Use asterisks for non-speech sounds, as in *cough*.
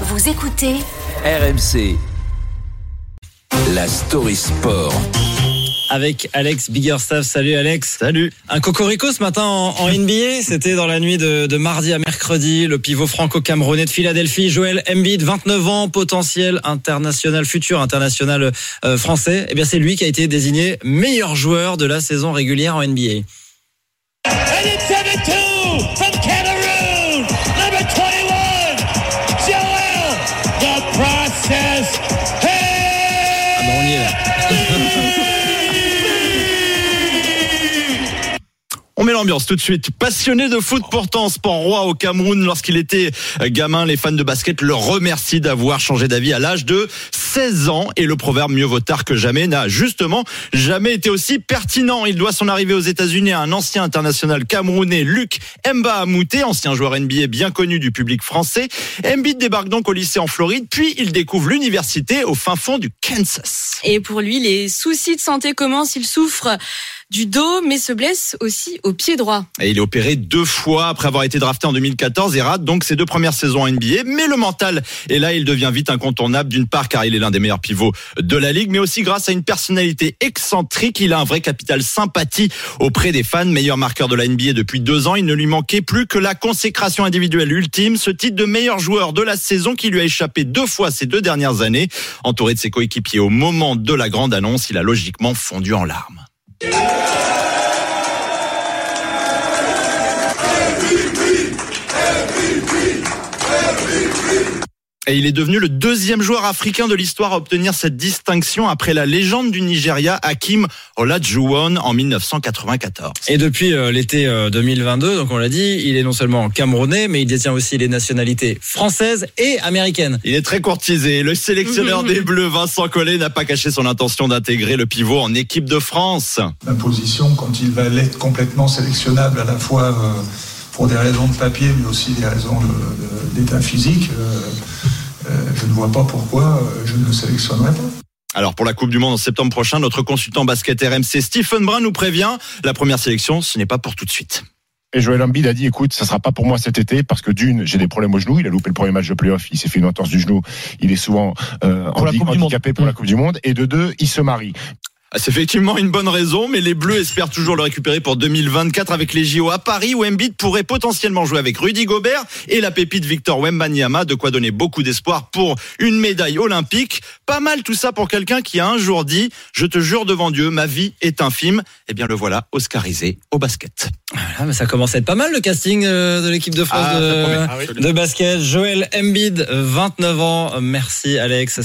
Vous écoutez RMC. La story sport. avec Alex Biggerstaff. Salut Alex. Salut. Un cocorico ce matin en, en *laughs* NBA. C'était dans la nuit de, de, mardi à mercredi. Le pivot franco-camerounais de Philadelphie, Joël Embiid, 29 ans, potentiel international, futur international euh, français. Eh bien, c'est lui qui a été désigné meilleur joueur de la saison régulière en NBA. And it's On l'ambiance tout de suite. Passionné de foot pourtant, sport roi au Cameroun lorsqu'il était gamin, les fans de basket le remercient d'avoir changé d'avis à l'âge de 16 ans et le proverbe mieux vaut tard que jamais n'a justement jamais été aussi pertinent. Il doit son arrivée aux États-Unis à un ancien international camerounais, Luc Mba Amouté, ancien joueur NBA bien connu du public français. Embiid débarque donc au lycée en Floride, puis il découvre l'université au fin fond du Kansas. Et pour lui, les soucis de santé commencent. Il souffre du dos, mais se blesse aussi au pied droit. Et il est opéré deux fois après avoir été drafté en 2014 et rate donc ses deux premières saisons en NBA. Mais le mental est là, il devient vite incontournable. D'une part, car il est l'un des meilleurs pivots de la ligue, mais aussi grâce à une personnalité excentrique. Il a un vrai capital sympathie auprès des fans. Meilleur marqueur de la NBA depuis deux ans. Il ne lui manquait plus que la consécration individuelle ultime. Ce titre de meilleur joueur de la saison qui lui a échappé deux fois ces deux dernières années. Entouré de ses coéquipiers au moment de la grande annonce, il a logiquement fondu en larmes. Et il est devenu le deuxième joueur africain de l'histoire à obtenir cette distinction après la légende du Nigeria, Hakim Olajuwon, en 1994. Et depuis euh, l'été euh, 2022, donc on l'a dit, il est non seulement camerounais, mais il détient aussi les nationalités françaises et américaines. Il est très courtisé. Le sélectionneur *laughs* des Bleus, Vincent Collet, n'a pas caché son intention d'intégrer le pivot en équipe de France. Ma position, quand il va l'être complètement sélectionnable à la fois euh, pour des raisons de papier, mais aussi des raisons d'état physique, euh, je ne vois pas pourquoi je ne le sélectionnerai pas. Alors pour la Coupe du Monde en septembre prochain, notre consultant basket RMC Stephen Brun nous prévient, la première sélection, ce n'est pas pour tout de suite. Et Joël Embiid a dit, écoute, ça sera pas pour moi cet été parce que d'une, j'ai des problèmes au genou. Il a loupé le premier match de playoff, il s'est fait une entorse du genou. Il est souvent euh, Pour handicapé pour la Coupe du Monde. Et de deux, il se marie. Ah, C'est effectivement une bonne raison, mais les Bleus espèrent toujours le récupérer pour 2024 avec les JO à Paris où Embiid pourrait potentiellement jouer avec Rudy Gobert et la pépite Victor Wembanyama, de quoi donner beaucoup d'espoir pour une médaille olympique. Pas mal tout ça pour quelqu'un qui a un jour dit « Je te jure devant Dieu, ma vie est un film ». Eh bien le voilà, oscarisé au basket. Voilà, mais ça commence à être pas mal le casting euh, de l'équipe de France Ah, de. Ah oui. de basket. Joël Embiid, 29 ans. Merci Alex.